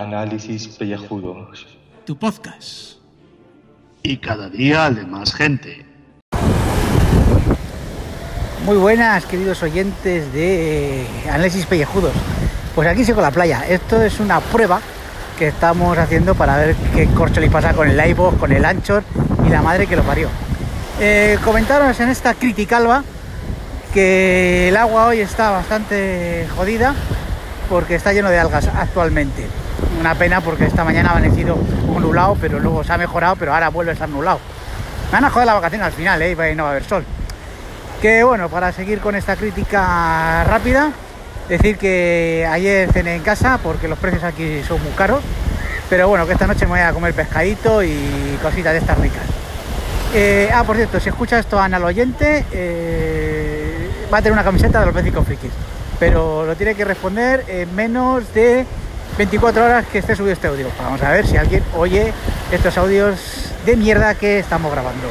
Análisis Pellejudos. Tu podcast. Y cada día de más gente. Muy buenas, queridos oyentes de Análisis Pellejudos. Pues aquí sigo la playa. Esto es una prueba que estamos haciendo para ver qué corcho le pasa con el iVoox, con el Anchor y la madre que lo parió. Eh, comentaros en esta criticalba que el agua hoy está bastante jodida porque está lleno de algas actualmente. Una pena porque esta mañana ha amanecido un nublado, pero luego se ha mejorado, pero ahora vuelve a estar nublado. Me van a joder la vacación al final, ¿eh? y no va a haber sol. Que bueno, para seguir con esta crítica rápida, decir que ayer cené en casa porque los precios aquí son muy caros, pero bueno, que esta noche me voy a comer pescadito y cositas de estas ricas. Eh, ah, por cierto, si escucha esto a al oyente, eh, va a tener una camiseta de los Bécicos Frikis, pero lo tiene que responder en menos de 24 horas que esté subido este audio. Vamos a ver si alguien oye estos audios de mierda que estamos grabando.